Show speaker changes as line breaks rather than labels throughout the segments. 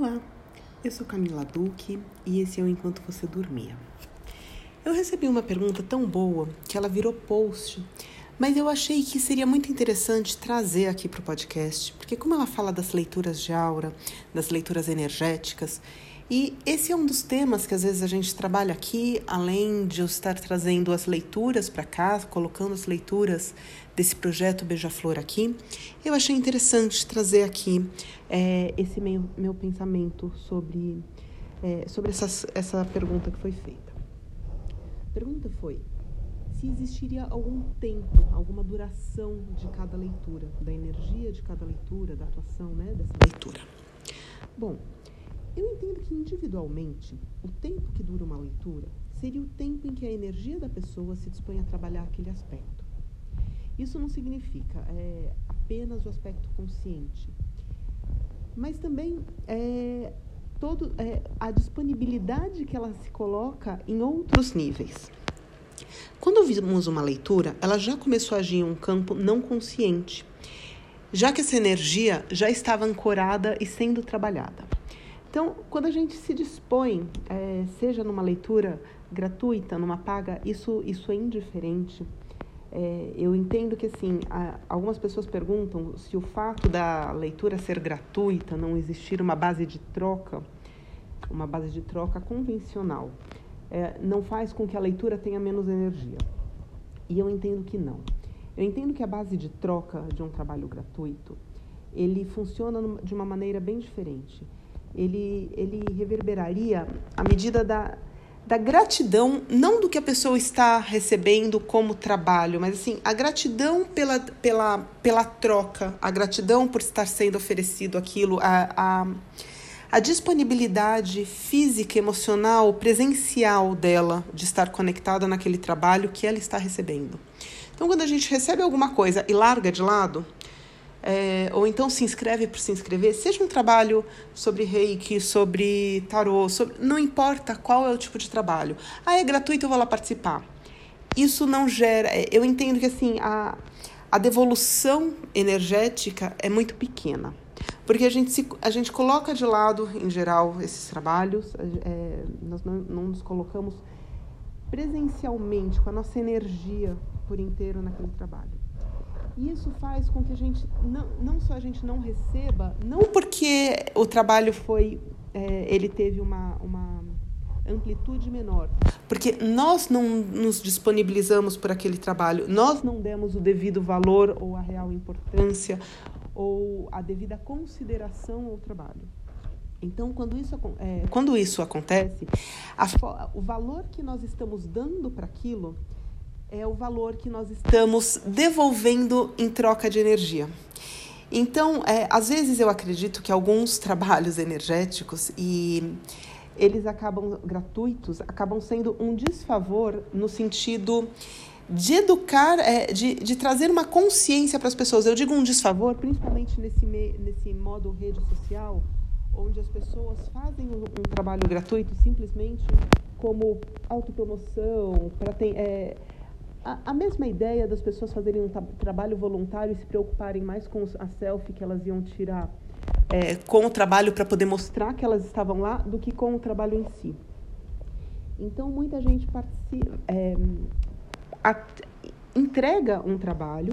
Olá, eu sou Camila Duque e esse é o Enquanto Você Dormia. Eu recebi uma pergunta tão boa que ela virou post, mas eu achei que seria muito interessante trazer aqui para o podcast, porque, como ela fala das leituras de aura, das leituras energéticas, e esse é um dos temas que às vezes a gente trabalha aqui, além de eu estar trazendo as leituras para cá, colocando as leituras desse projeto Beija-Flor aqui, eu achei interessante trazer aqui é, esse meu, meu pensamento sobre, é, sobre essas, essa pergunta que foi feita. A pergunta foi se existiria algum tempo, alguma duração de cada leitura, da energia de cada leitura, da atuação né, dessa leitura. Bom, eu entendo que individualmente, o tempo que dura uma leitura seria o tempo em que a energia da pessoa se dispõe a trabalhar aquele aspecto. Isso não significa é, apenas o aspecto consciente, mas também é, todo, é, a disponibilidade que ela se coloca em outros níveis. Quando ouvimos uma leitura, ela já começou a agir em um campo não consciente, já que essa energia já estava ancorada e sendo trabalhada. Então, quando a gente se dispõe, é, seja numa leitura gratuita, numa paga, isso, isso é indiferente. É, eu entendo que, assim, a, algumas pessoas perguntam se o fato da leitura ser gratuita, não existir uma base de troca, uma base de troca convencional, é, não faz com que a leitura tenha menos energia. E eu entendo que não. Eu entendo que a base de troca de um trabalho gratuito, ele funciona de uma maneira bem diferente ele, ele reverberaria à medida da, da gratidão, não do que a pessoa está recebendo como trabalho, mas assim, a gratidão pela, pela, pela troca, a gratidão por estar sendo oferecido aquilo, a, a, a disponibilidade física, emocional, presencial dela de estar conectada naquele trabalho que ela está recebendo. Então, quando a gente recebe alguma coisa e larga de lado, é, ou então se inscreve por se inscrever, seja um trabalho sobre reiki, sobre tarô, sobre, não importa qual é o tipo de trabalho. Ah, é gratuito, eu vou lá participar. Isso não gera. É, eu entendo que assim a, a devolução energética é muito pequena. Porque a gente, se, a gente coloca de lado, em geral, esses trabalhos, é, nós não, não nos colocamos presencialmente, com a nossa energia por inteiro naquele trabalho. Isso faz com que a gente, não, não só a gente não receba, não porque o trabalho foi, é, ele teve uma, uma amplitude menor, porque nós não nos disponibilizamos por aquele trabalho, nós não demos o devido valor ou a real importância ou a devida consideração ao trabalho. Então, quando isso, é, quando isso acontece, a, o valor que nós estamos dando para aquilo é o valor que nós estamos devolvendo em troca de energia. Então, é, às vezes eu acredito que alguns trabalhos energéticos e eles acabam gratuitos, acabam sendo um desfavor no sentido de educar, é, de, de trazer uma consciência para as pessoas. Eu digo um desfavor, principalmente nesse, me, nesse modo rede social, onde as pessoas fazem um, um trabalho gratuito simplesmente como autopromoção, para ter. É, a, mesma ideia das pessoas fazerem um trabalho voluntário e se preocuparem mais com a selfie que elas iam tirar é, com o trabalho para poder mostrar que elas estavam lá do que com o trabalho em si. Então, muita gente participa, é, a, entrega um trabalho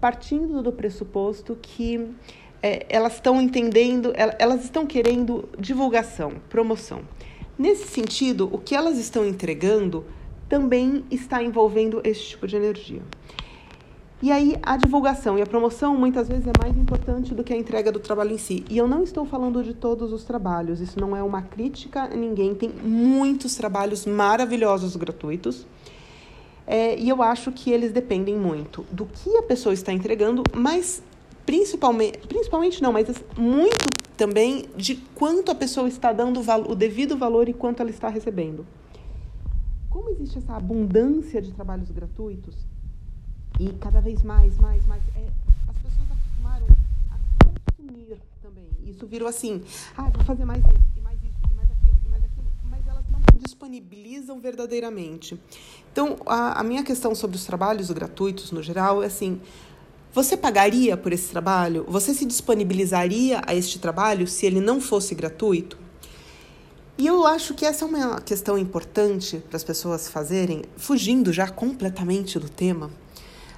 partindo do pressuposto que é, elas estão entendendo, elas estão querendo divulgação, promoção. Nesse sentido, o que elas estão entregando também está envolvendo esse tipo de energia. E aí, a divulgação e a promoção muitas vezes é mais importante do que a entrega do trabalho em si. E eu não estou falando de todos os trabalhos, isso não é uma crítica a ninguém. Tem muitos trabalhos maravilhosos gratuitos. É, e eu acho que eles dependem muito do que a pessoa está entregando, mas principalmente, principalmente não, mas muito também de quanto a pessoa está dando o devido valor e quanto ela está recebendo como existe essa abundância de trabalhos gratuitos, e cada vez mais, mais, mais, é, as pessoas acostumaram a consumir também. Isso virou assim, ah, vou fazer mais isso, e mais isso, e mais aquilo, e mais aquilo, mas elas não disponibilizam verdadeiramente. Então, a, a minha questão sobre os trabalhos gratuitos, no geral, é assim, Você pagaria por esse trabalho? Você se disponibilizaria a este trabalho se ele não fosse gratuito? E eu acho que essa é uma questão importante para as pessoas fazerem, fugindo já completamente do tema.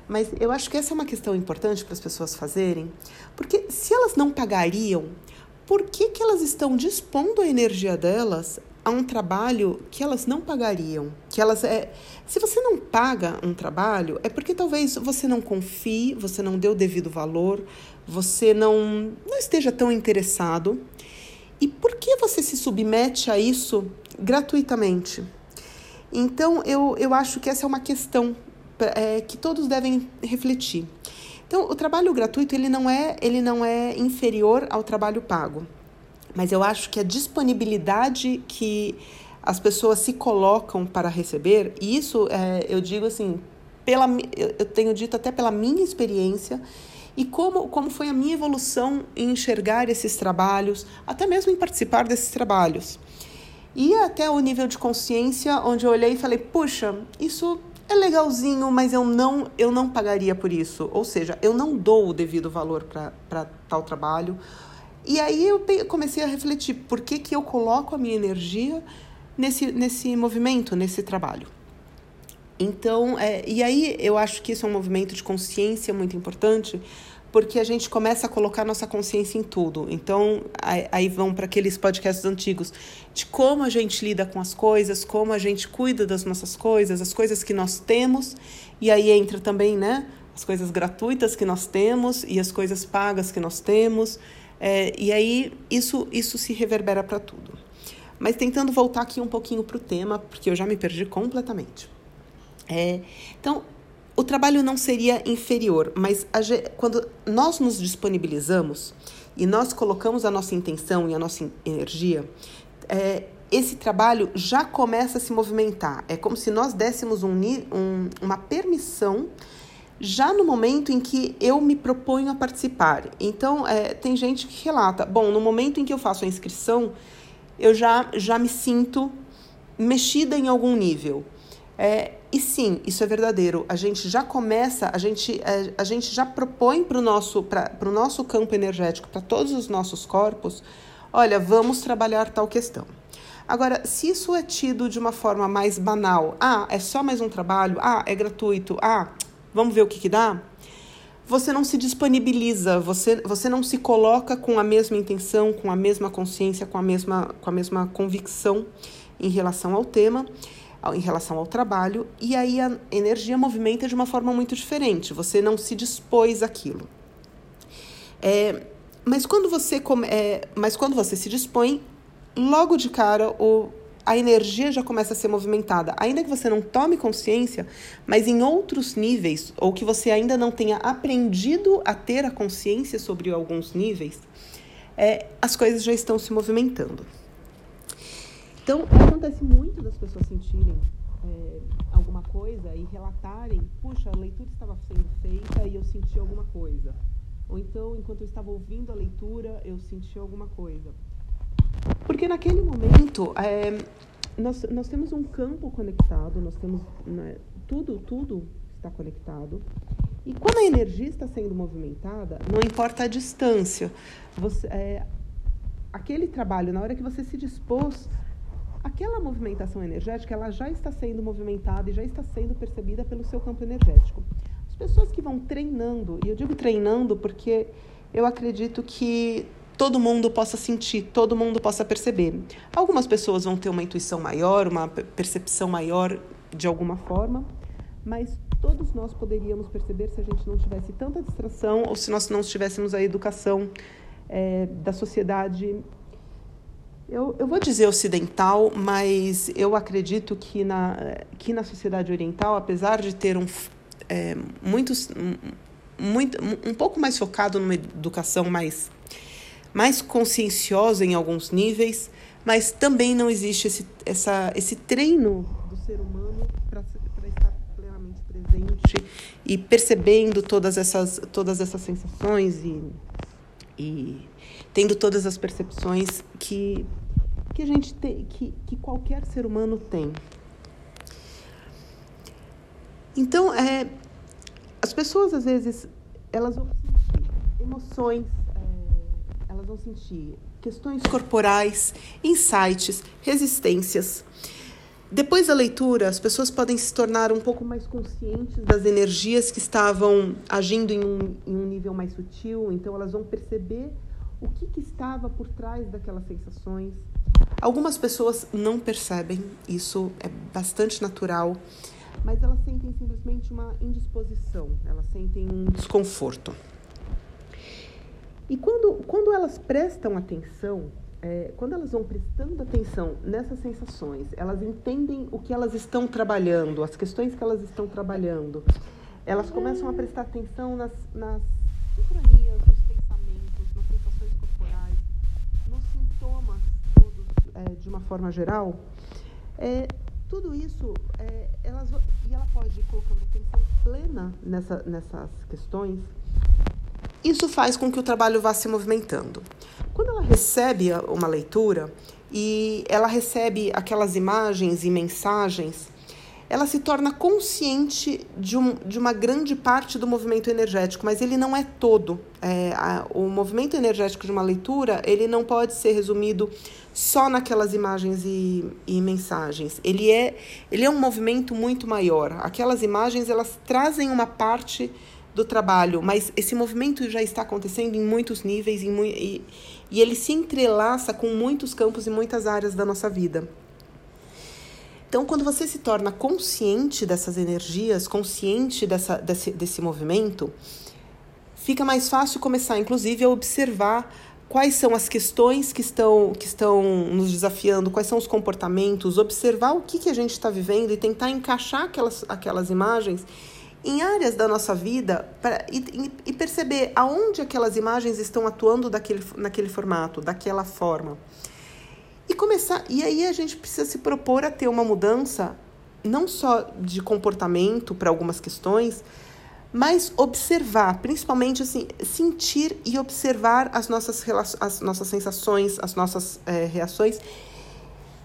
Mas eu acho que essa é uma questão importante para as pessoas fazerem, porque se elas não pagariam, por que, que elas estão dispondo a energia delas a um trabalho que elas não pagariam? Que elas é, se você não paga um trabalho, é porque talvez você não confie, você não deu o devido valor, você não, não esteja tão interessado. E por que você se submete a isso gratuitamente? Então, eu, eu acho que essa é uma questão é, que todos devem refletir. Então, o trabalho gratuito ele não é ele não é inferior ao trabalho pago, mas eu acho que a disponibilidade que as pessoas se colocam para receber, e isso é, eu digo assim, pela, eu tenho dito até pela minha experiência e como, como foi a minha evolução em enxergar esses trabalhos, até mesmo em participar desses trabalhos. E até o nível de consciência onde eu olhei e falei, puxa, isso é legalzinho, mas eu não, eu não pagaria por isso. Ou seja, eu não dou o devido valor para tal trabalho. E aí eu comecei a refletir por que, que eu coloco a minha energia nesse, nesse movimento, nesse trabalho. Então, é, e aí eu acho que isso é um movimento de consciência muito importante, porque a gente começa a colocar nossa consciência em tudo. Então, aí, vão para aqueles podcasts antigos de como a gente lida com as coisas, como a gente cuida das nossas coisas, as coisas que nós temos, e aí entra também, né, as coisas gratuitas que nós temos e as coisas pagas que nós temos. É, e aí isso, isso se reverbera para tudo. Mas tentando voltar aqui um pouquinho para o tema, porque eu já me perdi completamente. É, então, o trabalho não seria inferior, mas a, quando nós nos disponibilizamos e nós colocamos a nossa intenção e a nossa energia, é, esse trabalho já começa a se movimentar. É como se nós dessemos um, um, uma permissão já no momento em que eu me proponho a participar. Então, é, tem gente que relata: bom, no momento em que eu faço a inscrição, eu já, já me sinto mexida em algum nível. É, e sim, isso é verdadeiro. A gente já começa, a gente, a, é, a gente já propõe para o nosso, nosso campo energético, para todos os nossos corpos, olha, vamos trabalhar tal questão. Agora, se isso é tido de uma forma mais banal, ah, é só mais um trabalho, ah, é gratuito, ah, vamos ver o que, que dá, você não se disponibiliza, você, você não se coloca com a mesma intenção, com a mesma consciência, com a mesma, com a mesma convicção em relação ao tema em relação ao trabalho, e aí a energia movimenta de uma forma muito diferente, você não se dispôs àquilo. É, mas, quando você come, é, mas quando você se dispõe, logo de cara o, a energia já começa a ser movimentada. Ainda que você não tome consciência, mas em outros níveis, ou que você ainda não tenha aprendido a ter a consciência sobre alguns níveis, é, as coisas já estão se movimentando. Então, acontece muito das pessoas sentirem é, alguma coisa e relatarem: puxa, a leitura estava sendo feita e eu senti alguma coisa. Ou então, enquanto eu estava ouvindo a leitura, eu senti alguma coisa. Porque naquele momento, é, nós, nós temos um campo conectado, nós temos. Né, tudo, tudo está conectado. E quando a energia está sendo movimentada, não importa a distância, você, é, aquele trabalho, na hora que você se dispôs aquela movimentação energética ela já está sendo movimentada e já está sendo percebida pelo seu campo energético. As pessoas que vão treinando, e eu digo treinando porque eu acredito que todo mundo possa sentir, todo mundo possa perceber. Algumas pessoas vão ter uma intuição maior, uma percepção maior de alguma forma, mas todos nós poderíamos perceber se a gente não tivesse tanta distração ou se nós não tivéssemos a educação é, da sociedade eu, eu vou dizer ocidental, mas eu acredito que na, que na sociedade oriental, apesar de ter um, é, muitos, muito, um pouco mais focado numa educação mais, mais conscienciosa em alguns níveis, mas também não existe esse, essa, esse treino do ser humano para estar plenamente presente e percebendo todas essas, todas essas sensações e, e tendo todas as percepções que que a gente tem, que, que qualquer ser humano tem. Então, é, as pessoas às vezes elas vão sentir emoções, é, elas vão sentir questões corporais, insights, resistências. Depois da leitura, as pessoas podem se tornar um pouco mais conscientes das energias que estavam agindo em um, em um nível mais sutil, então elas vão perceber o que, que estava por trás daquelas sensações. Algumas pessoas não percebem, isso é bastante natural, mas elas sentem simplesmente uma indisposição, elas sentem um desconforto. E quando, quando elas prestam atenção é, quando elas vão prestando atenção nessas sensações, elas entendem o que elas estão trabalhando, as questões que elas estão trabalhando, elas começam a prestar atenção nas, nas é, de uma forma geral. É, tudo isso, é, elas, e ela pode ir colocando atenção plena nessa, nessas questões, isso faz com que o trabalho vá se movimentando. Quando ela recebe uma leitura e ela recebe aquelas imagens e mensagens, ela se torna consciente de, um, de uma grande parte do movimento energético, mas ele não é todo. É, a, o movimento energético de uma leitura ele não pode ser resumido só naquelas imagens e, e mensagens. Ele é, ele é um movimento muito maior. Aquelas imagens elas trazem uma parte do trabalho, mas esse movimento já está acontecendo em muitos níveis em, e, e ele se entrelaça com muitos campos e muitas áreas da nossa vida. Então, quando você se torna consciente dessas energias, consciente dessa, desse, desse movimento, fica mais fácil começar, inclusive, a observar quais são as questões que estão, que estão nos desafiando, quais são os comportamentos, observar o que, que a gente está vivendo e tentar encaixar aquelas, aquelas imagens em áreas da nossa vida pra, e, e, perceber aonde aquelas imagens estão atuando daquele, naquele formato, daquela forma. E começar. E aí a gente precisa se propor a ter uma mudança não só de comportamento para algumas questões, mas observar, principalmente assim, sentir e observar as nossas, as nossas sensações, as nossas é, reações.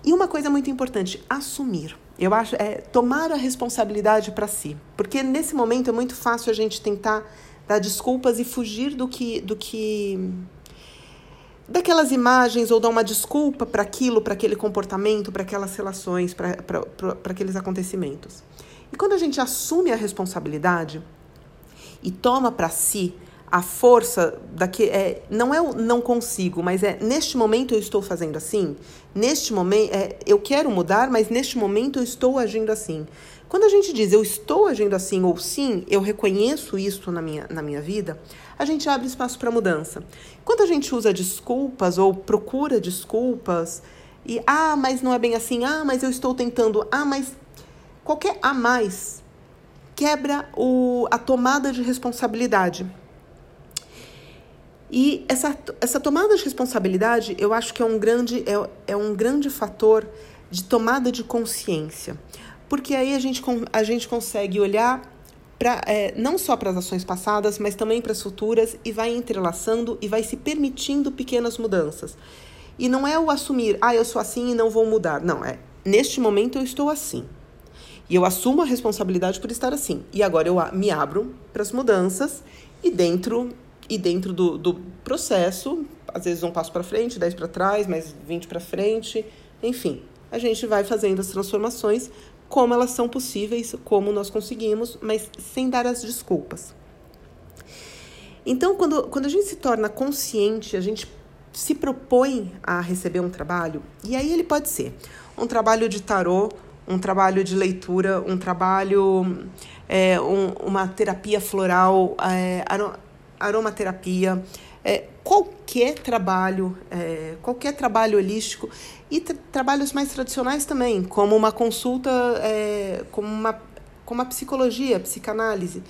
E uma coisa muito importante, assumir. Eu acho é tomar a responsabilidade para si, porque nesse momento é muito fácil a gente tentar dar desculpas e fugir do que do que daquelas imagens ou dar uma desculpa para aquilo, para aquele comportamento, para aquelas relações, para aqueles acontecimentos. E quando a gente assume a responsabilidade e toma para si a força daqui é não é o não consigo, mas é neste momento eu estou fazendo assim. Neste momento é, eu quero mudar, mas neste momento eu estou agindo assim. Quando a gente diz eu estou agindo assim ou sim, eu reconheço isso na minha, na minha vida, a gente abre espaço para mudança. Quando a gente usa desculpas ou procura desculpas e ah, mas não é bem assim, ah, mas eu estou tentando, ah, mas qualquer a mais quebra o, a tomada de responsabilidade. E essa, essa tomada de responsabilidade, eu acho que é um grande, é, é um grande fator de tomada de consciência. Porque aí a gente, a gente consegue olhar pra, é, não só para as ações passadas, mas também para as futuras e vai entrelaçando e vai se permitindo pequenas mudanças. E não é o assumir, ah, eu sou assim e não vou mudar. Não, é neste momento eu estou assim. E eu assumo a responsabilidade por estar assim. E agora eu me abro para as mudanças e dentro e dentro do, do processo, às vezes um passo para frente, dez para trás, mais 20 para frente, enfim, a gente vai fazendo as transformações como elas são possíveis, como nós conseguimos, mas sem dar as desculpas. Então, quando, quando a gente se torna consciente, a gente se propõe a receber um trabalho, e aí ele pode ser um trabalho de tarô, um trabalho de leitura, um trabalho, é, um, uma terapia floral, é, aromaterapia, é, qualquer trabalho, é, qualquer trabalho holístico e tra trabalhos mais tradicionais também, como uma consulta, é, como, uma, como a psicologia, psicanálise.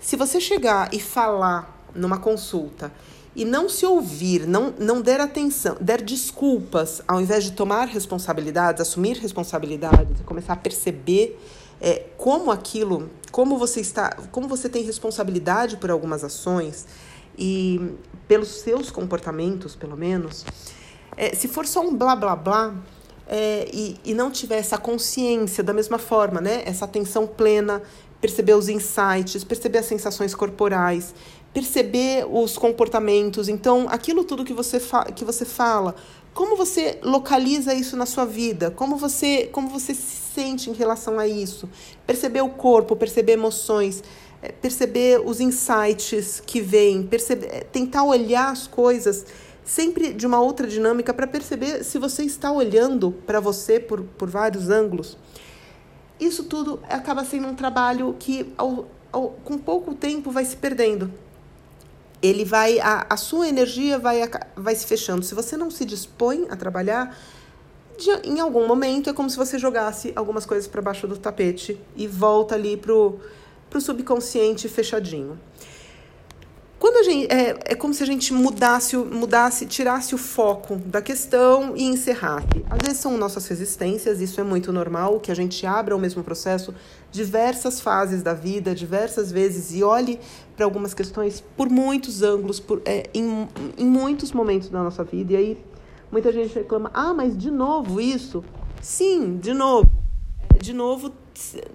Se você chegar e falar numa consulta e não se ouvir, não, não der atenção, der desculpas, ao invés de tomar responsabilidades, assumir responsabilidades começar a perceber é, como aquilo como você está, como você tem responsabilidade por algumas ações e pelos seus comportamentos, pelo menos, é, se for só um blá blá blá é, e, e não tiver essa consciência da mesma forma, né, essa atenção plena, perceber os insights, perceber as sensações corporais, perceber os comportamentos. Então, aquilo tudo que você, que você fala, como você localiza isso na sua vida? Como você, como você se sente em relação a isso? Perceber o corpo, perceber emoções, perceber os insights que vêm, perceber, é, tentar olhar as coisas sempre de uma outra dinâmica para perceber se você está olhando para você por, por vários ângulos. Isso tudo acaba sendo um trabalho que, ao, ao, com pouco tempo, vai se perdendo ele vai a, a sua energia vai, vai se fechando. Se você não se dispõe a trabalhar, de, em algum momento é como se você jogasse algumas coisas para baixo do tapete e volta ali pro pro subconsciente fechadinho. Quando a gente, é, é como se a gente mudasse, mudasse, tirasse o foco da questão e encerrasse. Às vezes são nossas resistências, isso é muito normal, que a gente abra o mesmo processo diversas fases da vida, diversas vezes, e olhe para algumas questões por muitos ângulos, por, é, em, em muitos momentos da nossa vida. E aí muita gente reclama, ah, mas de novo isso? Sim, de novo. É, de novo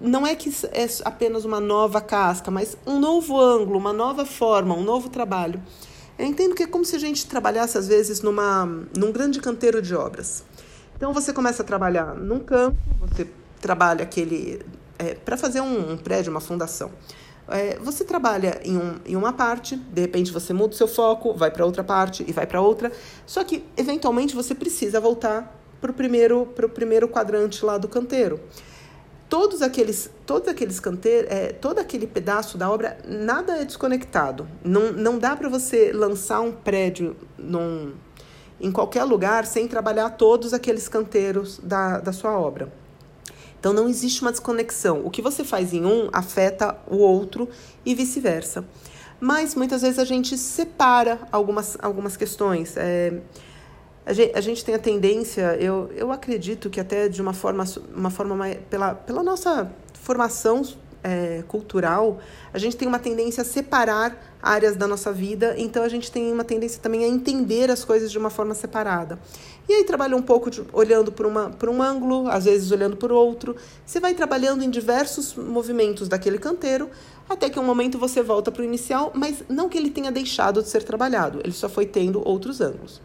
não é que é apenas uma nova casca, mas um novo ângulo, uma nova forma, um novo trabalho. Eu entendo que é como se a gente trabalhasse, às vezes, numa, num grande canteiro de obras. Então, você começa a trabalhar num campo, você trabalha aquele. É, para fazer um, um, prédio, uma fundação. É, você trabalha em, um, em uma parte, de repente você muda o seu foco, vai para outra parte e vai para outra. Só que, eventualmente, você precisa voltar para o primeiro, primeiro quadrante lá do canteiro todos aqueles, todos aqueles canteiros, é, todo aquele pedaço da obra, nada é desconectado. Não, não dá para você lançar um prédio num, em qualquer lugar sem trabalhar todos aqueles canteiros da, da sua obra. Então não existe uma desconexão. O que você faz em um afeta o outro e vice-versa. Mas muitas vezes a gente separa algumas, algumas questões. É, a gente, a gente tem a tendência, eu, eu acredito que até de uma forma, uma forma mais, pela, pela nossa formação é, cultural, a gente tem uma tendência a separar áreas da nossa vida, então a gente tem uma tendência também a entender as coisas de uma forma separada. E aí trabalha um pouco de, olhando por, uma, por um ângulo, às vezes olhando por outro. Você vai trabalhando em diversos movimentos daquele canteiro, até que um momento você volta para o inicial, mas não que ele tenha deixado de ser trabalhado, ele só foi tendo outros ângulos.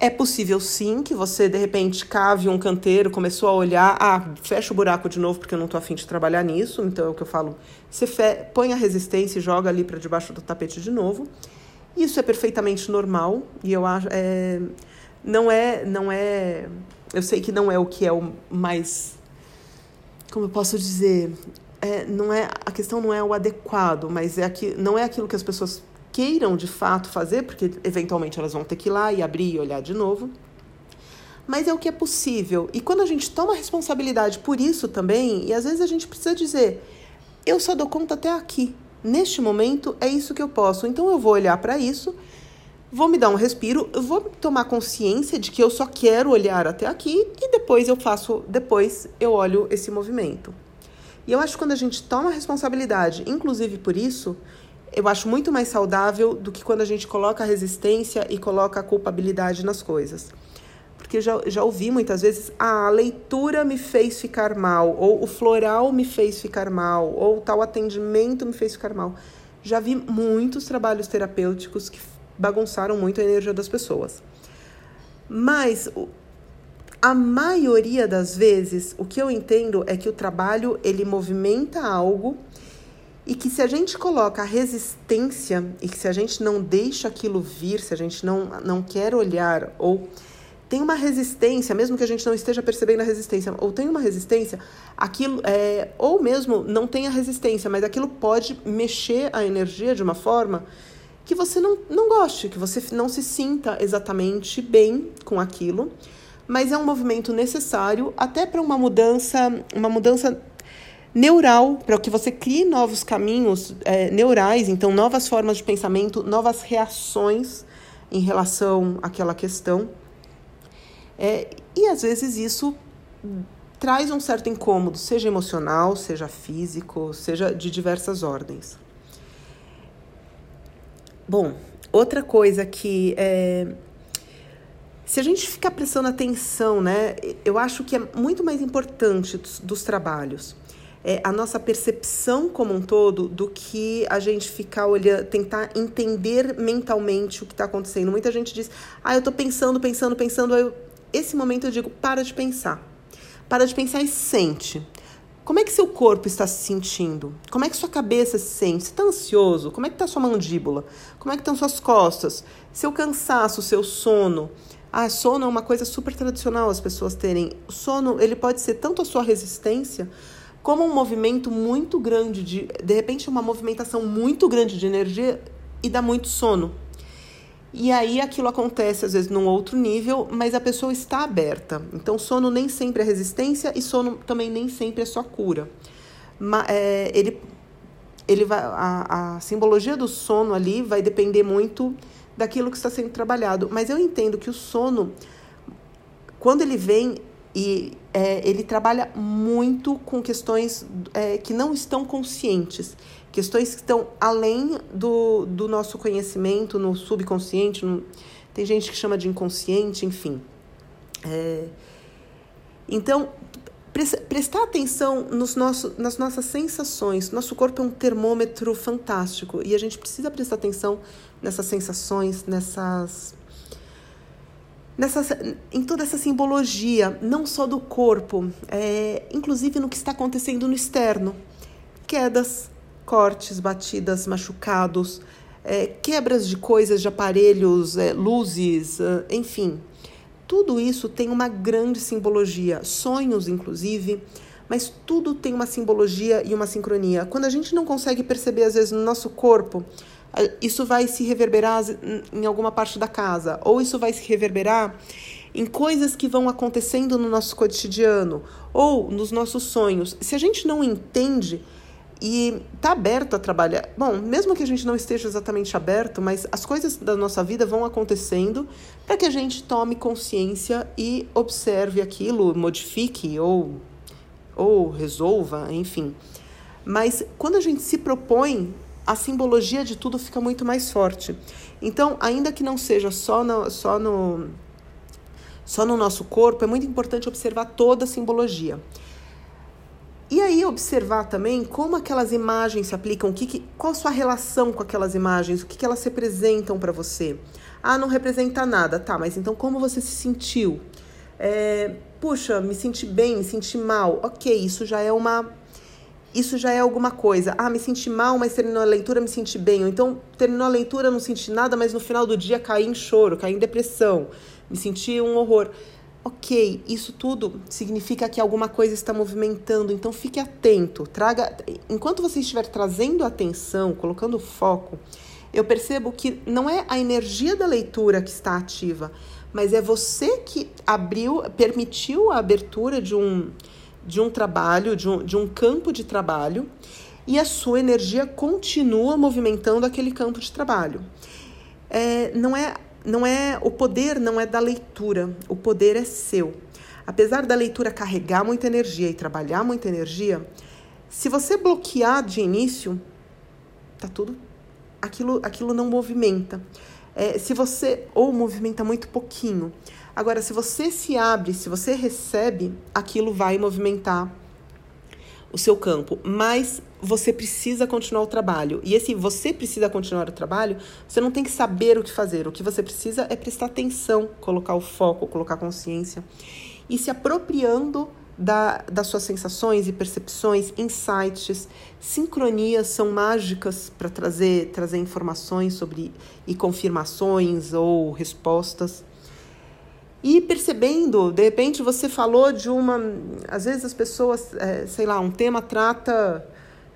É possível sim que você de repente cave um canteiro, começou a olhar, ah, fecha o buraco de novo porque eu não estou afim de trabalhar nisso, então é o que eu falo. Você põe a resistência e joga ali para debaixo do tapete de novo. Isso é perfeitamente normal e eu acho é... não é não é eu sei que não é o que é o mais como eu posso dizer é, não é a questão não é o adequado, mas é que não é aquilo que as pessoas queiram de fato fazer, porque eventualmente elas vão ter que ir lá e abrir e olhar de novo. Mas é o que é possível. E quando a gente toma responsabilidade por isso também, e às vezes a gente precisa dizer: eu só dou conta até aqui. Neste momento é isso que eu posso. Então eu vou olhar para isso, vou me dar um respiro, vou tomar consciência de que eu só quero olhar até aqui e depois eu faço, depois eu olho esse movimento. E eu acho que quando a gente toma responsabilidade, inclusive por isso, eu acho muito mais saudável do que quando a gente coloca a resistência e coloca a culpabilidade nas coisas. Porque já, já ouvi muitas vezes, ah, a leitura me fez ficar mal, ou o floral me fez ficar mal, ou tal atendimento me fez ficar mal. Já vi muitos trabalhos terapêuticos que bagunçaram muito a energia das pessoas. Mas a maioria das vezes, o que eu entendo é que o trabalho ele movimenta algo e que se a gente coloca a resistência e que se a gente não deixa aquilo vir, se a gente não, não quer olhar ou tem uma resistência, mesmo que a gente não esteja percebendo a resistência, ou tem uma resistência, aquilo é, ou mesmo não tenha resistência, mas aquilo pode mexer a energia de uma forma que você não, não goste, que você não se sinta exatamente bem com aquilo, mas é um movimento necessário até para uma mudança, uma mudança neural, para que você crie novos caminhos é, neurais, então novas formas de pensamento, novas reações em relação àquela questão. É, e às vezes isso traz um certo incômodo, seja emocional, seja físico, seja de diversas ordens. Bom, outra coisa que é, se a gente ficar prestando atenção, né, eu acho que é muito mais importante dos, dos trabalhos é, a nossa percepção como um todo do que a gente ficar olhando, tentar entender mentalmente o que está acontecendo. Muita gente diz, ah, eu estou pensando, pensando, pensando. Eu, esse momento eu digo, para de pensar. Para de pensar e sente. Como é que seu corpo está se sentindo? Como é que sua cabeça se sente? Você está ansioso? Como é que está sua mandíbula? Como é que estão suas costas? Seu cansaço, seu sono. Ah, sono é uma coisa super tradicional as pessoas terem. O sono, ele pode ser tanto a sua resistência, como um movimento muito grande de, de repente, uma movimentação muito grande de energia e dá muito sono. E aí aquilo acontece às vezes num outro nível, mas a pessoa está aberta. Então sono nem sempre é resistência e sono também nem sempre é só cura. Mas, é, ele, ele vai, a, a simbologia do sono ali vai depender muito daquilo que está sendo trabalhado. Mas eu entendo que o sono, quando ele vem e é, ele trabalha muito com questões é, que não estão conscientes, questões que estão além do, do nosso conhecimento, no subconsciente. No, tem gente que chama de inconsciente, enfim. É, então, prestar atenção nos nosso, nas nossas sensações. Nosso corpo é um termômetro fantástico e a gente precisa prestar atenção nessas sensações, nessas, nessas, em toda essa simbologia, não só do corpo, é, inclusive no que está acontecendo no externo. Quedas, cortes, batidas, machucados, é, quebras de coisas, de aparelhos, é, luzes, é, enfim. Tudo isso tem uma grande simbologia, sonhos inclusive, mas tudo tem uma simbologia e uma sincronia. Quando a gente não consegue perceber, às vezes, no nosso corpo, isso vai se reverberar em alguma parte da casa, ou isso vai se reverberar em coisas que vão acontecendo no nosso cotidiano, ou nos nossos sonhos. Se a gente não entende e tá aberto a trabalhar. Bom, mesmo que a gente não esteja exatamente aberto, mas as coisas da nossa vida vão acontecendo para que a gente tome consciência e observe aquilo, modifique ou ou resolva, enfim. Mas quando a gente se propõe, a simbologia de tudo fica muito mais forte. Então, ainda que não seja só no, só no só no nosso corpo, é muito importante observar toda a simbologia. E aí observar também como aquelas imagens se aplicam, que, que, qual a sua relação com aquelas imagens, o que, que elas representam para você. Ah, não representa nada, tá, mas então como você se sentiu? É, puxa, me senti bem, me senti mal. Ok, isso já é uma. Isso já é alguma coisa. Ah, me senti mal, mas terminou a leitura, me senti bem. Ou então, terminou a leitura, não senti nada, mas no final do dia caí em choro, caí em depressão, me senti um horror. Ok, isso tudo significa que alguma coisa está movimentando, então fique atento. Traga, enquanto você estiver trazendo atenção, colocando foco, eu percebo que não é a energia da leitura que está ativa, mas é você que abriu, permitiu a abertura de um, de um trabalho, de um, de um campo de trabalho, e a sua energia continua movimentando aquele campo de trabalho. É, não é não é o poder não é da leitura, o poder é seu. Apesar da leitura carregar muita energia e trabalhar muita energia, se você bloquear de início, tá tudo aquilo aquilo não movimenta. É, se você ou movimenta muito pouquinho. Agora, se você se abre, se você recebe, aquilo vai movimentar o seu campo, mas você precisa continuar o trabalho. E esse você precisa continuar o trabalho, você não tem que saber o que fazer. O que você precisa é prestar atenção, colocar o foco, colocar consciência e se apropriando da, das suas sensações e percepções, insights, sincronias são mágicas para trazer, trazer informações sobre e confirmações ou respostas. E percebendo, de repente você falou de uma. Às vezes as pessoas, é, sei lá, um tema trata,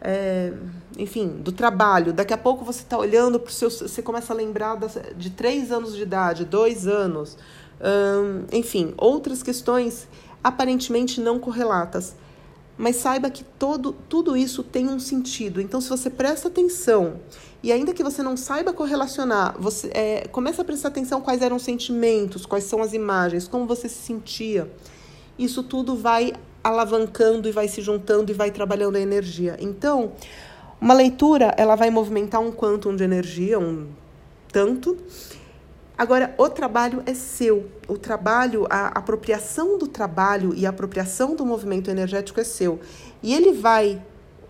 é, enfim, do trabalho. Daqui a pouco você está olhando para o seu. Você começa a lembrar das, de três anos de idade, dois anos, hum, enfim, outras questões aparentemente não correlatas. Mas saiba que todo, tudo isso tem um sentido. Então, se você presta atenção e ainda que você não saiba correlacionar, você é, começa a prestar atenção quais eram os sentimentos, quais são as imagens, como você se sentia. Isso tudo vai alavancando e vai se juntando e vai trabalhando a energia. Então, uma leitura, ela vai movimentar um quantum de energia, um tanto. Agora, o trabalho é seu. O trabalho, a apropriação do trabalho e a apropriação do movimento energético é seu. E ele vai.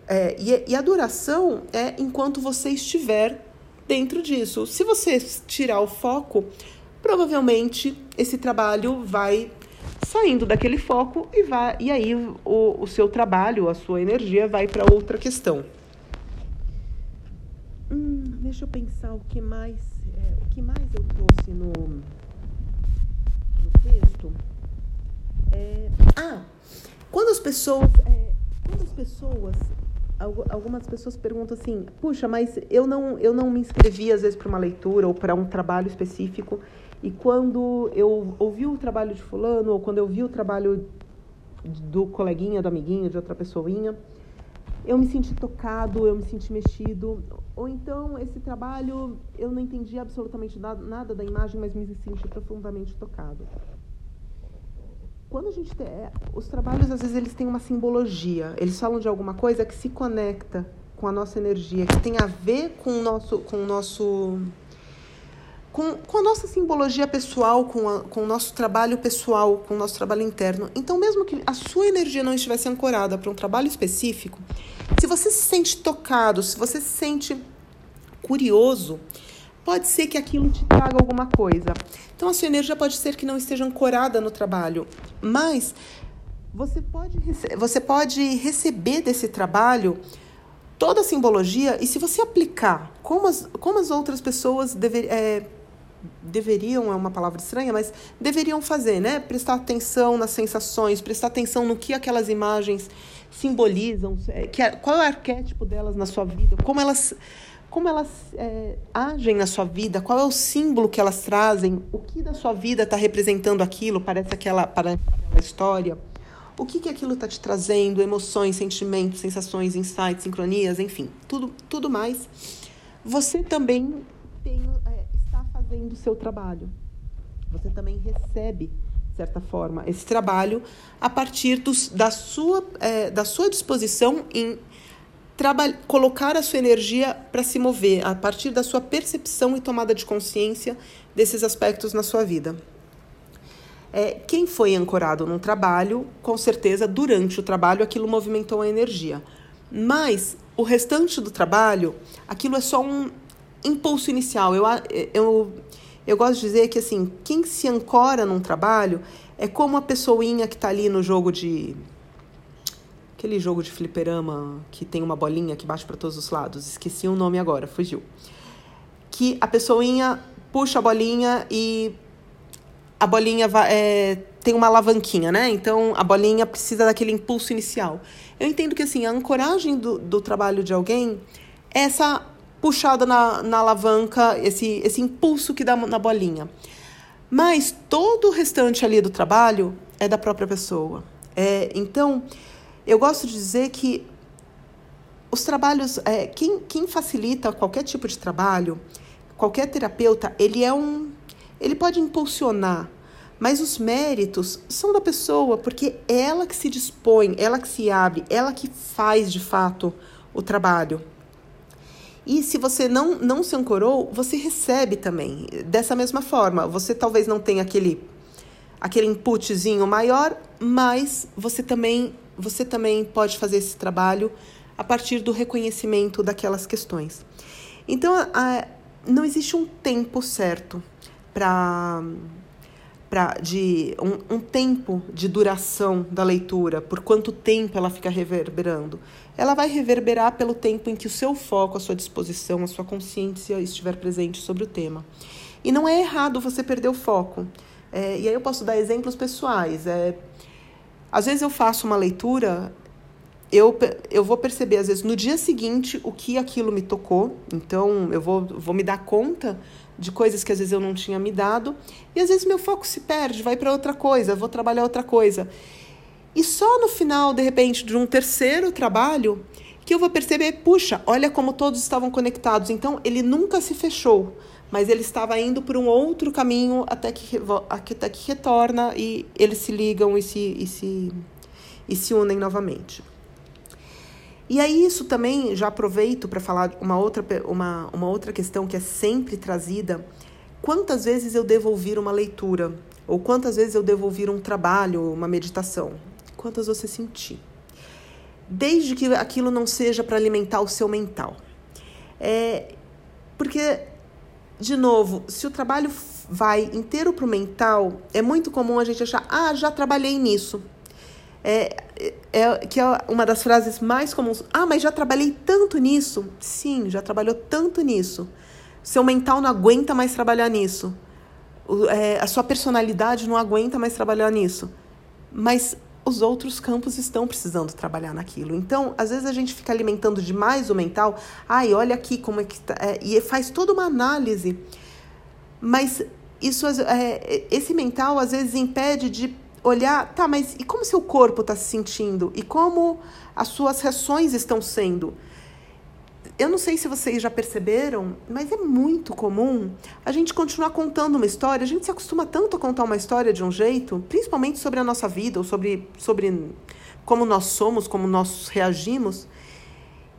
É, e, e a duração é enquanto você estiver dentro disso. Se você tirar o foco, provavelmente esse trabalho vai saindo daquele foco e vai e aí o, o seu trabalho, a sua energia vai para outra questão. Hum, deixa eu pensar o que mais, é, o que mais eu trouxe no, no texto. É, ah, quando as pessoas, é, quando as pessoas algumas pessoas perguntam assim: puxa, mas eu não, eu não me inscrevi às vezes para uma leitura ou para um trabalho específico, e quando eu ouvi o trabalho de Fulano, ou quando eu vi o trabalho do coleguinha, do amiguinho, de outra pessoinha, eu me senti tocado, eu me senti mexido. Ou então, esse trabalho, eu não entendi absolutamente nada, nada da imagem, mas me senti profundamente tocado quando a gente tem, é, os trabalhos às vezes eles têm uma simbologia, eles falam de alguma coisa que se conecta com a nossa energia, que tem a ver com o nosso, com o nosso, com, com a nossa simbologia pessoal, com, a, com o nosso trabalho pessoal, com o nosso trabalho interno. Então, mesmo que a sua energia não estivesse ancorada para um trabalho específico, se você se sente tocado, se você se sente curioso, pode ser que aquilo te traga alguma coisa. Então a sua energia pode ser que não esteja ancorada no trabalho, mas você pode, você pode receber desse trabalho toda a simbologia e se você aplicar como as, como as outras pessoas é, deveriam, é uma palavra estranha, mas deveriam fazer, né? Prestar atenção nas sensações, prestar atenção no que aquelas imagens simbolizam, é, que, qual é o arquétipo delas na sua vida, como elas como elas é, agem na sua vida, qual é o símbolo que elas trazem, o que da sua vida está representando aquilo, parece aquela, aquela história, o que, que aquilo está te trazendo, emoções, sentimentos, sensações, insights, sincronias, enfim, tudo, tudo mais. Você também tem, é, está fazendo o seu trabalho. Você também recebe, de certa forma, esse trabalho a partir dos, da, sua, é, da sua disposição em colocar a sua energia para se mover a partir da sua percepção e tomada de consciência desses aspectos na sua vida. É, quem foi ancorado num trabalho, com certeza, durante o trabalho, aquilo movimentou a energia. Mas o restante do trabalho, aquilo é só um impulso inicial. Eu, eu, eu gosto de dizer que, assim, quem se ancora num trabalho é como a pessoinha que está ali no jogo de Aquele jogo de fliperama que tem uma bolinha que bate para todos os lados. Esqueci o nome agora, fugiu. Que a pessoinha puxa a bolinha e a bolinha vai, é, tem uma alavanquinha, né? Então a bolinha precisa daquele impulso inicial. Eu entendo que assim, a ancoragem do, do trabalho de alguém é essa puxada na, na alavanca, esse, esse impulso que dá na bolinha. Mas todo o restante ali do trabalho é da própria pessoa. É, então, eu gosto de dizer que os trabalhos, é, quem, quem facilita qualquer tipo de trabalho, qualquer terapeuta, ele é um, ele pode impulsionar, mas os méritos são da pessoa, porque é ela que se dispõe, ela que se abre, ela que faz de fato o trabalho. E se você não, não se ancorou, você recebe também. Dessa mesma forma, você talvez não tenha aquele, aquele inputzinho maior, mas você também você também pode fazer esse trabalho a partir do reconhecimento daquelas questões. Então, a, não existe um tempo certo para para de um, um, tempo de duração da leitura, por quanto tempo ela fica reverberando. Ela vai reverberar pelo tempo em que o seu foco, a sua disposição, a sua consciência estiver presente sobre o tema. E não é errado você perder o foco. É, e aí eu posso dar exemplos pessoais. É, às vezes eu faço uma leitura, eu, eu vou perceber, às vezes, no dia seguinte, o que aquilo me tocou. Então, eu vou, vou me dar conta de coisas que às vezes eu não tinha me dado. E às vezes meu foco se perde, vai para outra coisa, vou trabalhar outra coisa. E só no final, de repente, de um terceiro trabalho, que eu vou perceber, puxa, olha como todos estavam conectados. Então, ele nunca se fechou mas ele estava indo por um outro caminho até que, até que retorna e eles se ligam e se, e se, e se unem novamente. E aí isso também já aproveito para falar uma outra, uma, uma outra questão que é sempre trazida quantas vezes eu devo ouvir uma leitura, ou quantas vezes eu devo ouvir um trabalho, uma meditação, quantas você sentir. Desde que aquilo não seja para alimentar o seu mental. É, porque, de novo, se o trabalho vai inteiro para o mental, é muito comum a gente achar, ah, já trabalhei nisso. É, é, é, que é uma das frases mais comuns. Ah, mas já trabalhei tanto nisso. Sim, já trabalhou tanto nisso. Seu mental não aguenta mais trabalhar nisso. O, é, a sua personalidade não aguenta mais trabalhar nisso. Mas os outros campos estão precisando trabalhar naquilo. Então, às vezes a gente fica alimentando demais o mental. Ai, olha aqui como é que tá. É, e faz toda uma análise. Mas isso, é, esse mental às vezes impede de olhar, tá, mas e como seu corpo está se sentindo? E como as suas reações estão sendo? Eu não sei se vocês já perceberam, mas é muito comum a gente continuar contando uma história. A gente se acostuma tanto a contar uma história de um jeito, principalmente sobre a nossa vida, ou sobre, sobre como nós somos, como nós reagimos.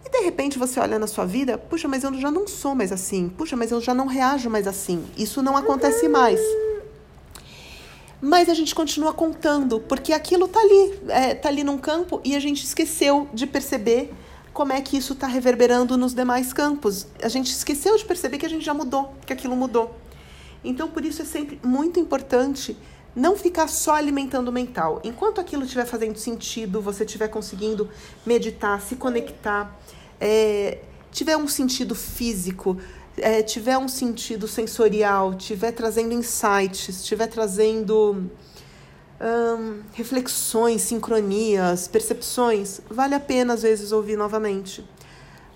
E de repente você olha na sua vida, puxa, mas eu já não sou mais assim. Puxa, mas eu já não reajo mais assim. Isso não acontece mais mas a gente continua contando, porque aquilo tá ali, é, tá ali num campo e a gente esqueceu de perceber como é que isso está reverberando nos demais campos. A gente esqueceu de perceber que a gente já mudou, que aquilo mudou. Então, por isso é sempre muito importante não ficar só alimentando o mental. Enquanto aquilo estiver fazendo sentido, você estiver conseguindo meditar, se conectar, é, tiver um sentido físico, é, tiver um sentido sensorial, tiver trazendo insights, estiver trazendo hum, reflexões, sincronias, percepções, vale a pena às vezes ouvir novamente.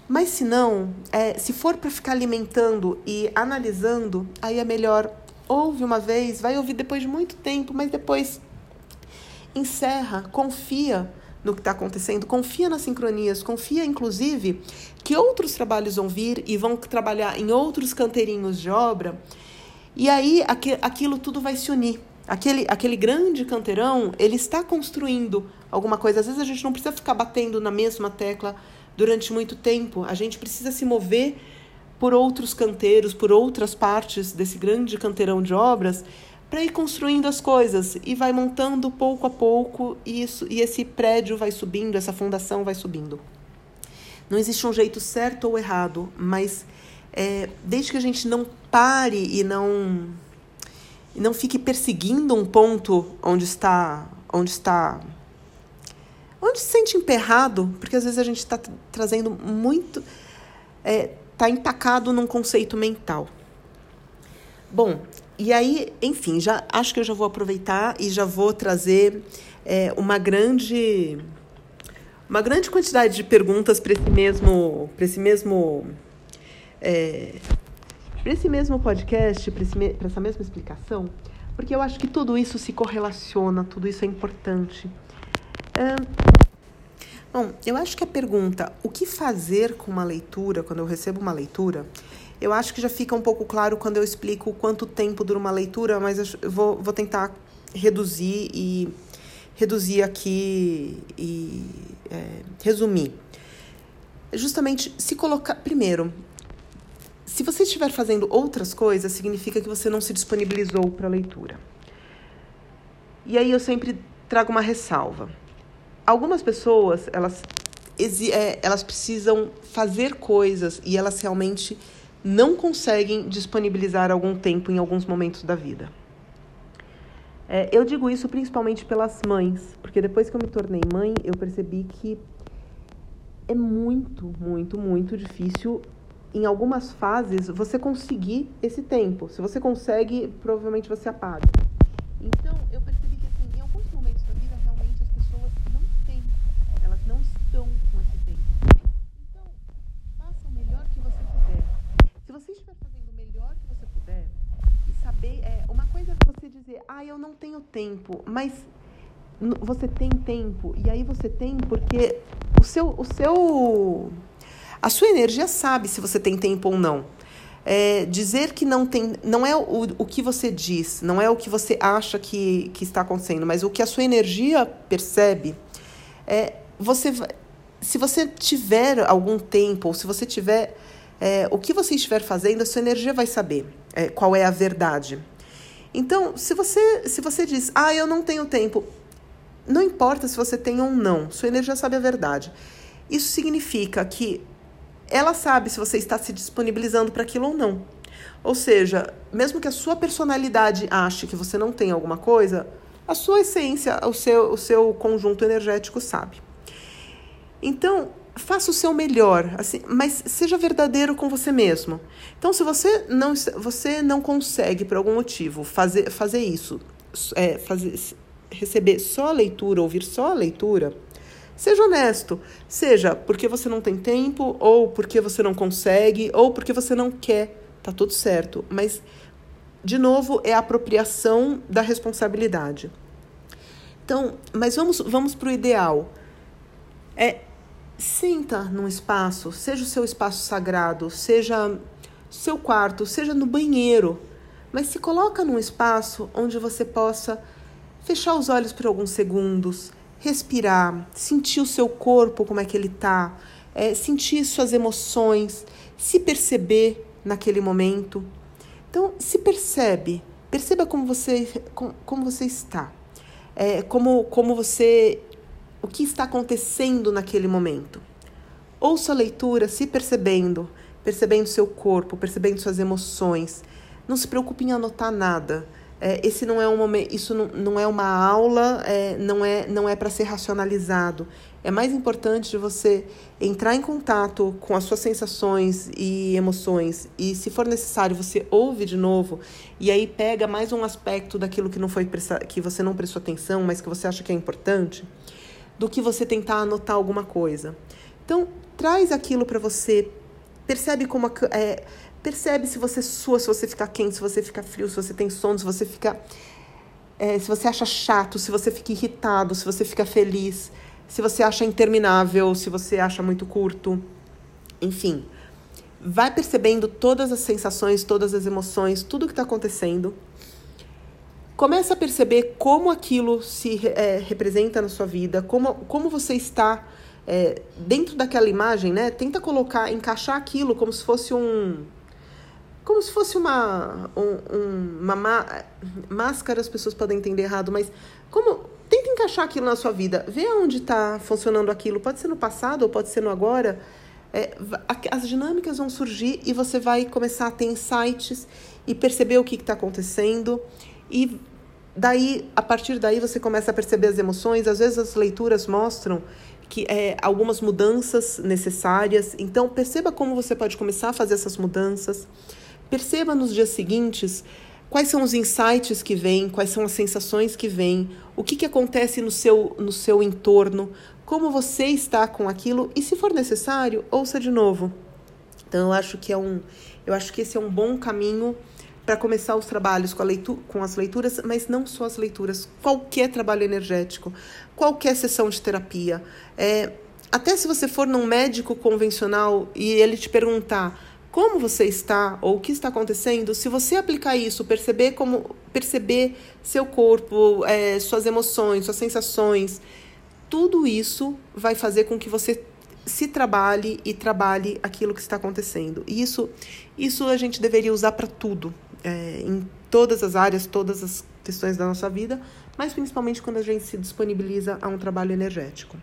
Mas se não, é, se for para ficar alimentando e analisando, aí é melhor ouve uma vez, vai ouvir depois de muito tempo, mas depois encerra, confia no que está acontecendo, confia nas sincronias, confia inclusive que outros trabalhos vão vir e vão trabalhar em outros canteirinhos de obra, e aí aquilo tudo vai se unir. Aquele, aquele grande canteirão, ele está construindo alguma coisa. Às vezes a gente não precisa ficar batendo na mesma tecla durante muito tempo, a gente precisa se mover por outros canteiros, por outras partes desse grande canteirão de obras para ir construindo as coisas e vai montando pouco a pouco e, isso, e esse prédio vai subindo, essa fundação vai subindo. Não existe um jeito certo ou errado, mas é, desde que a gente não pare e não e não fique perseguindo um ponto onde está onde está onde se sente emperrado, porque às vezes a gente está trazendo muito está é, tá empacado num conceito mental. Bom, e aí, enfim, já acho que eu já vou aproveitar e já vou trazer é, uma grande uma grande quantidade de perguntas para esse mesmo para esse mesmo é, para esse mesmo podcast, para essa mesma explicação, porque eu acho que tudo isso se correlaciona, tudo isso é importante. É, bom, eu acho que a pergunta o que fazer com uma leitura, quando eu recebo uma leitura, eu acho que já fica um pouco claro quando eu explico quanto tempo dura uma leitura, mas eu vou, vou tentar reduzir e reduzir aqui e é, resumir. Justamente se colocar. Primeiro, se você estiver fazendo outras coisas, significa que você não se disponibilizou para a leitura. E aí eu sempre trago uma ressalva. Algumas pessoas, elas, é, elas precisam fazer coisas e elas realmente não conseguem disponibilizar algum tempo em alguns momentos da vida. É, eu digo isso principalmente pelas mães, porque depois que eu me tornei mãe, eu percebi que é muito, muito, muito difícil em algumas fases você conseguir esse tempo. Se você consegue, provavelmente você apaga. Então, eu percebi que assim, em alguns momentos da vida, realmente as pessoas não têm, elas não estão com esse tempo. Então, faça o melhor que você puder. Se você estiver fazendo o melhor que você puder, e saber, é, uma coisa é você dizer, ah, eu não tenho tempo, mas você tem tempo, e aí você tem porque o seu, o seu, a sua energia sabe se você tem tempo ou não. É, dizer que não tem, não é o, o que você diz, não é o que você acha que, que está acontecendo, mas o que a sua energia percebe. É, você, se você tiver algum tempo, ou se você tiver é, o que você estiver fazendo, a sua energia vai saber. é, qual é a verdade. Então, se você, se você diz, ah, eu não tenho tempo, não importa se você tem ou não, sua energia sabe a verdade. Isso significa que ela sabe se você está se disponibilizando para aquilo ou não. Ou seja, mesmo que a sua personalidade ache que você não tem alguma coisa, a sua essência, o seu, o seu conjunto energético sabe. Então, faça o seu melhor, assim, mas seja verdadeiro com você mesmo. Então, se você não, você não consegue, por algum motivo, fazer, fazer isso, é, fazer, receber só a leitura, ouvir só a leitura, seja honesto. Seja porque você não tem tempo, ou porque você não consegue, ou porque você não quer. Tá tudo certo. Mas, de novo, é a apropriação da responsabilidade. Então, mas vamos, vamos para o ideal. É, Senta num espaço, seja o seu espaço sagrado, seja seu quarto, seja no banheiro, mas se coloca num espaço onde você possa fechar os olhos por alguns segundos, respirar, sentir o seu corpo como é que ele está, é, sentir suas emoções, se perceber naquele momento. Então, se percebe, perceba como você, como, como você está, é, como, como você o que está acontecendo naquele momento. Ouça a leitura se percebendo, percebendo seu corpo, percebendo suas emoções. Não se preocupe em anotar nada. É, esse não é um momento, isso não, não é uma aula, é, não é, não é para ser racionalizado. É mais importante de você entrar em contato com as suas sensações e emoções e, se for necessário, você ouve de novo e aí pega mais um aspecto daquilo que não foi que você não prestou atenção, mas que você acha que é importante do que você tentar anotar alguma coisa. Então, traz aquilo para você, percebe como é, percebe se você sua, se você fica quente, se você fica frio, se você tem sono, se você fica é, se você acha chato, se você fica irritado, se você fica feliz, se você acha interminável, se você acha muito curto, enfim, vai percebendo todas as sensações, todas as emoções, tudo que está acontecendo Começa a perceber como aquilo se é, representa na sua vida, como, como você está é, dentro daquela imagem, né? Tenta colocar, encaixar aquilo como se fosse um. Como se fosse uma, um, um, uma máscara, as pessoas podem entender errado, mas como. Tenta encaixar aquilo na sua vida. Vê onde está funcionando aquilo. Pode ser no passado ou pode ser no agora. É, as dinâmicas vão surgir e você vai começar a ter insights e perceber o que está acontecendo e daí, a partir daí, você começa a perceber as emoções. Às vezes as leituras mostram que é, algumas mudanças necessárias. Então, perceba como você pode começar a fazer essas mudanças. Perceba nos dias seguintes quais são os insights que vêm, quais são as sensações que vêm, o que, que acontece no seu, no seu entorno, como você está com aquilo e, se for necessário, ouça de novo. Então, eu acho que é um, eu acho que esse é um bom caminho para começar os trabalhos com, leitu com as leituras, mas não só as leituras, qualquer trabalho energético, qualquer sessão de terapia. É, até se você for num médico convencional e ele te perguntar como você está ou o que está acontecendo, se você aplicar isso, perceber como perceber seu corpo, é, suas emoções, suas sensações, tudo isso vai fazer com que você se trabalhe e trabalhe aquilo que está acontecendo. E isso, isso a gente deveria usar para tudo, é, em todas as áreas, todas as questões da nossa vida, mas principalmente quando a gente se disponibiliza a um trabalho energético.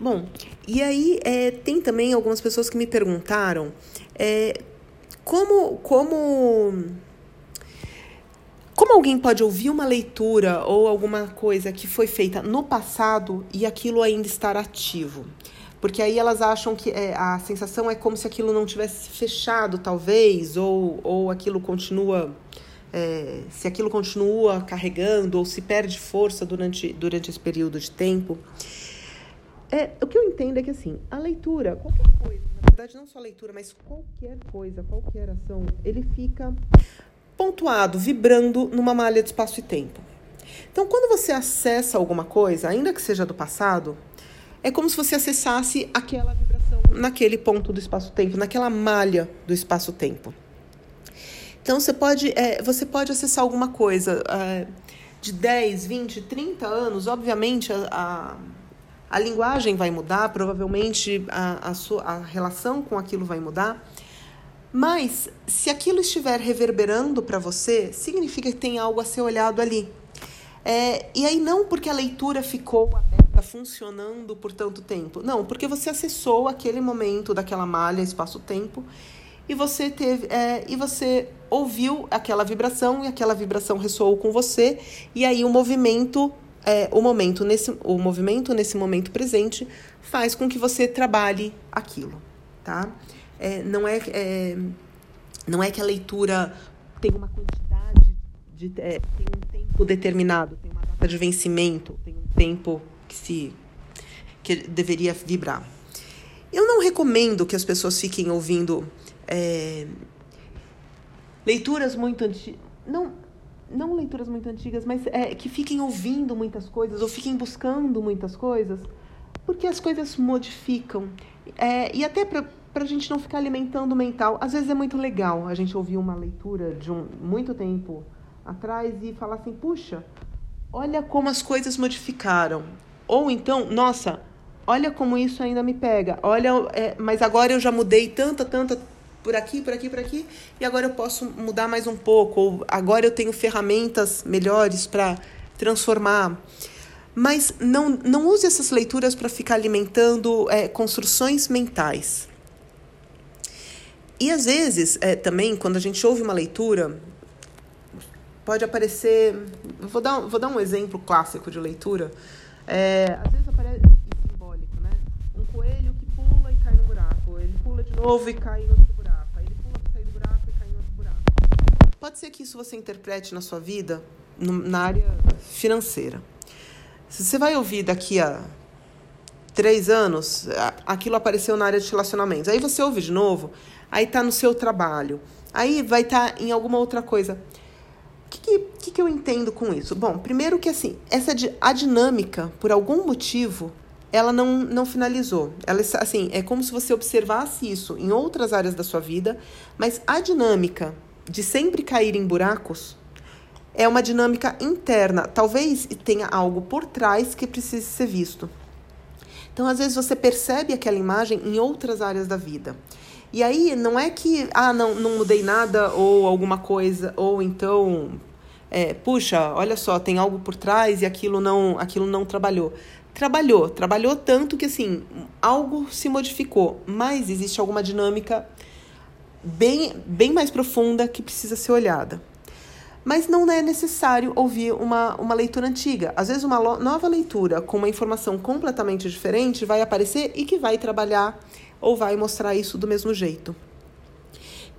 Bom, e aí é, tem também algumas pessoas que me perguntaram é, como, como, como alguém pode ouvir uma leitura ou alguma coisa que foi feita no passado e aquilo ainda estar ativo. Porque aí elas acham que é, a sensação é como se aquilo não tivesse fechado, talvez, ou, ou aquilo continua. É, se aquilo continua carregando ou se perde força durante, durante esse período de tempo. É, o que eu entendo é que assim, a leitura, qualquer coisa, na verdade não só a leitura, mas qualquer coisa, qualquer ação, ele fica pontuado, vibrando numa malha de espaço e tempo. Então, quando você acessa alguma coisa, ainda que seja do passado, é como se você acessasse aquela vibração naquele ponto do espaço-tempo, naquela malha do espaço-tempo. Então você pode, é, você pode acessar alguma coisa é, de 10, 20, 30 anos, obviamente a, a, a linguagem vai mudar, provavelmente a, a, sua, a relação com aquilo vai mudar, Mas se aquilo estiver reverberando para você, significa que tem algo a ser olhado ali. É, e aí não porque a leitura ficou aberta, funcionando por tanto tempo. Não, porque você acessou aquele momento daquela malha, espaço-tempo, e você teve é, e você ouviu aquela vibração e aquela vibração ressoou com você e aí o movimento é, o momento nesse o movimento nesse momento presente faz com que você trabalhe aquilo tá é, não é, é, não é que a leitura tem uma quantidade de é, tem um tempo determinado tem uma data de vencimento tem um tempo que se que deveria vibrar eu não recomendo que as pessoas fiquem ouvindo é, leituras muito antigas. Não, não leituras muito antigas, mas é, que fiquem ouvindo muitas coisas ou fiquem buscando muitas coisas, porque as coisas modificam. É, e até para a gente não ficar alimentando o mental. Às vezes é muito legal a gente ouvir uma leitura de um muito tempo atrás e falar assim: puxa, olha como as coisas modificaram. Ou então, nossa, olha como isso ainda me pega. Olha, é, mas agora eu já mudei tanta, tanta por aqui, por aqui, por aqui, e agora eu posso mudar mais um pouco, ou agora eu tenho ferramentas melhores para transformar. Mas não, não use essas leituras para ficar alimentando é, construções mentais. E às vezes, é, também, quando a gente ouve uma leitura, pode aparecer. Vou dar, vou dar um exemplo clássico de leitura. É, às vezes aparece simbólico, né? Um coelho que pula e cai no buraco, ele pula de novo e cai no Pode ser que isso você interprete na sua vida na área financeira. Se você vai ouvir daqui a três anos, aquilo apareceu na área de relacionamentos. Aí você ouve de novo, aí tá no seu trabalho, aí vai estar tá em alguma outra coisa. O que, que, que eu entendo com isso? Bom, primeiro que assim, essa a dinâmica, por algum motivo, ela não, não finalizou. Ela assim, é como se você observasse isso em outras áreas da sua vida, mas a dinâmica de sempre cair em buracos é uma dinâmica interna. Talvez tenha algo por trás que precise ser visto. Então, às vezes, você percebe aquela imagem em outras áreas da vida. E aí, não é que, ah, não, não mudei nada, ou alguma coisa, ou então, é, puxa, olha só, tem algo por trás e aquilo não, aquilo não trabalhou. Trabalhou, trabalhou tanto que, assim, algo se modificou, mas existe alguma dinâmica bem, bem mais profunda que precisa ser olhada. Mas não é necessário ouvir uma, uma leitura antiga. Às vezes, uma nova leitura com uma informação completamente diferente vai aparecer e que vai trabalhar ou vai mostrar isso do mesmo jeito.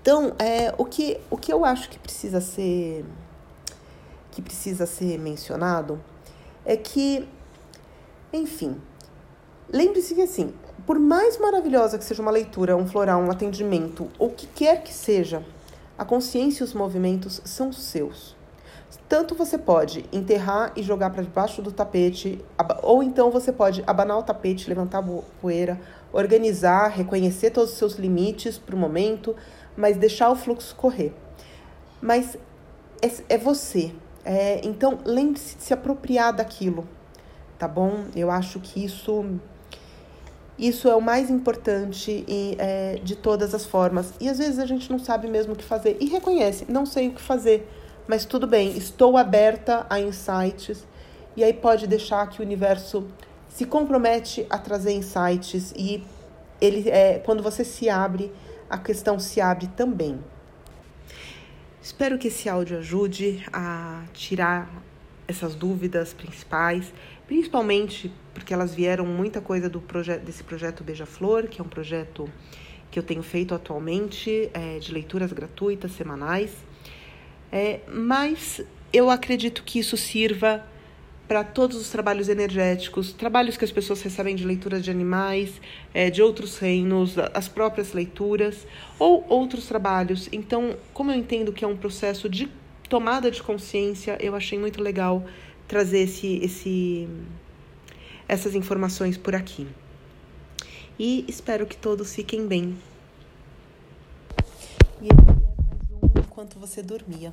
Então, é, o, que, o que eu acho que precisa ser que precisa ser mencionado é que, enfim, lembre-se que assim, por mais maravilhosa que seja uma leitura, um floral, um atendimento, ou o que quer que seja, a consciência e os movimentos são seus. Tanto você pode enterrar e jogar para debaixo do tapete, ou então você pode abanar o tapete, levantar a poeira, organizar, reconhecer todos os seus limites para o momento, mas deixar o fluxo correr. Mas é, é você. É, então, lembre-se de se apropriar daquilo, tá bom? Eu acho que isso isso é o mais importante e, é, de todas as formas. E às vezes a gente não sabe mesmo o que fazer e reconhece, não sei o que fazer, mas tudo bem, estou aberta a insights. E aí pode deixar que o universo se compromete a trazer insights e ele é, quando você se abre, a questão se abre também. Espero que esse áudio ajude a tirar essas dúvidas principais, principalmente porque elas vieram muita coisa do projeto desse projeto Beija-Flor, que é um projeto que eu tenho feito atualmente é, de leituras gratuitas semanais. É, mas eu acredito que isso sirva para todos os trabalhos energéticos, trabalhos que as pessoas recebem de leituras de animais, é, de outros reinos, as próprias leituras ou outros trabalhos. Então, como eu entendo que é um processo de tomada de consciência, eu achei muito legal trazer esse, esse, essas informações por aqui. E espero que todos fiquem bem. E é mais um enquanto você dormia.